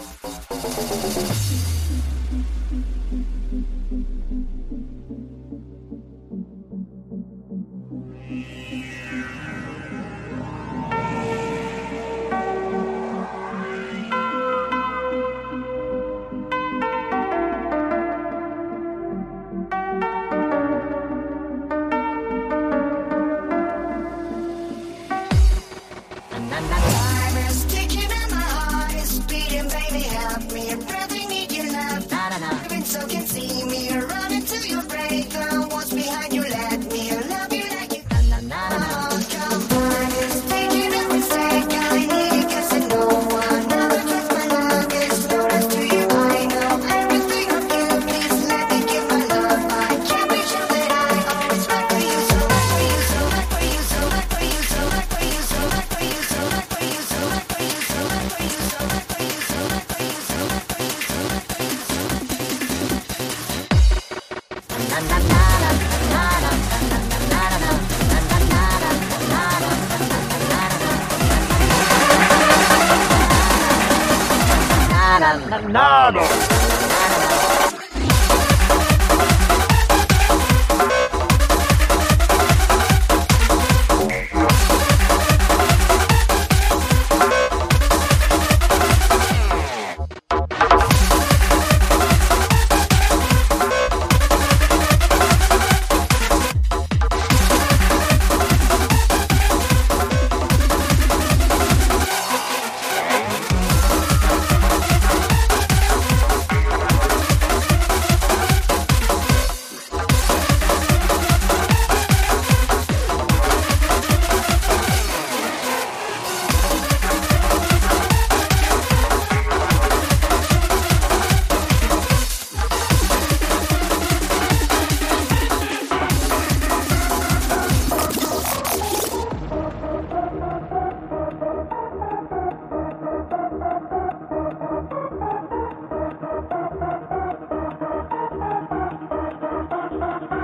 Thank you.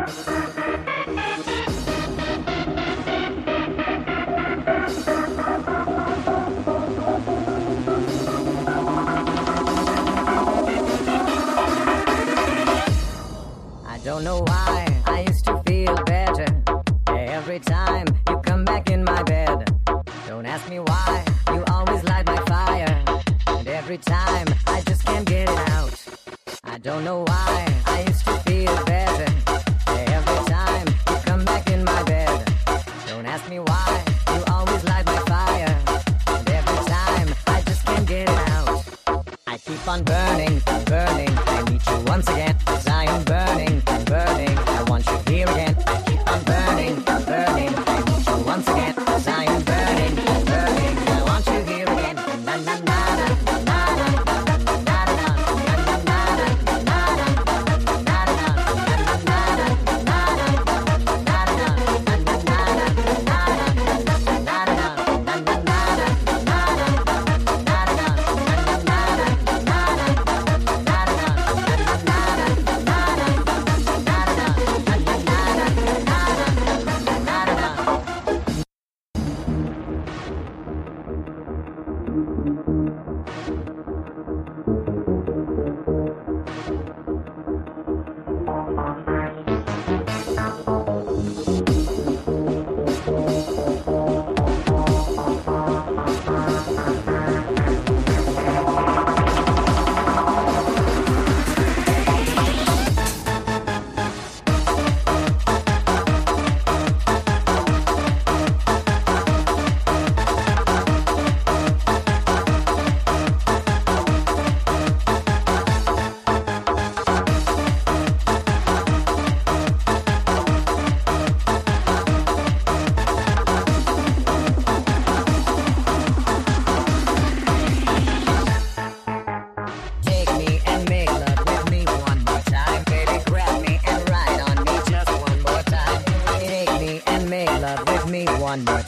I don't know why I used to feel better every time.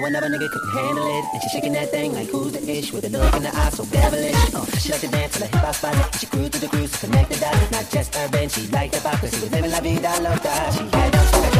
know another nigga couldn't handle it. And she shaking that thing like who's the ish with a look in the eye so devilish. Oh, she like to dance till the hip hop spot. She grew to the grooves, connected dots. Not just urban, she liked the pop, cause she was living la vida loca. She had no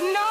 to know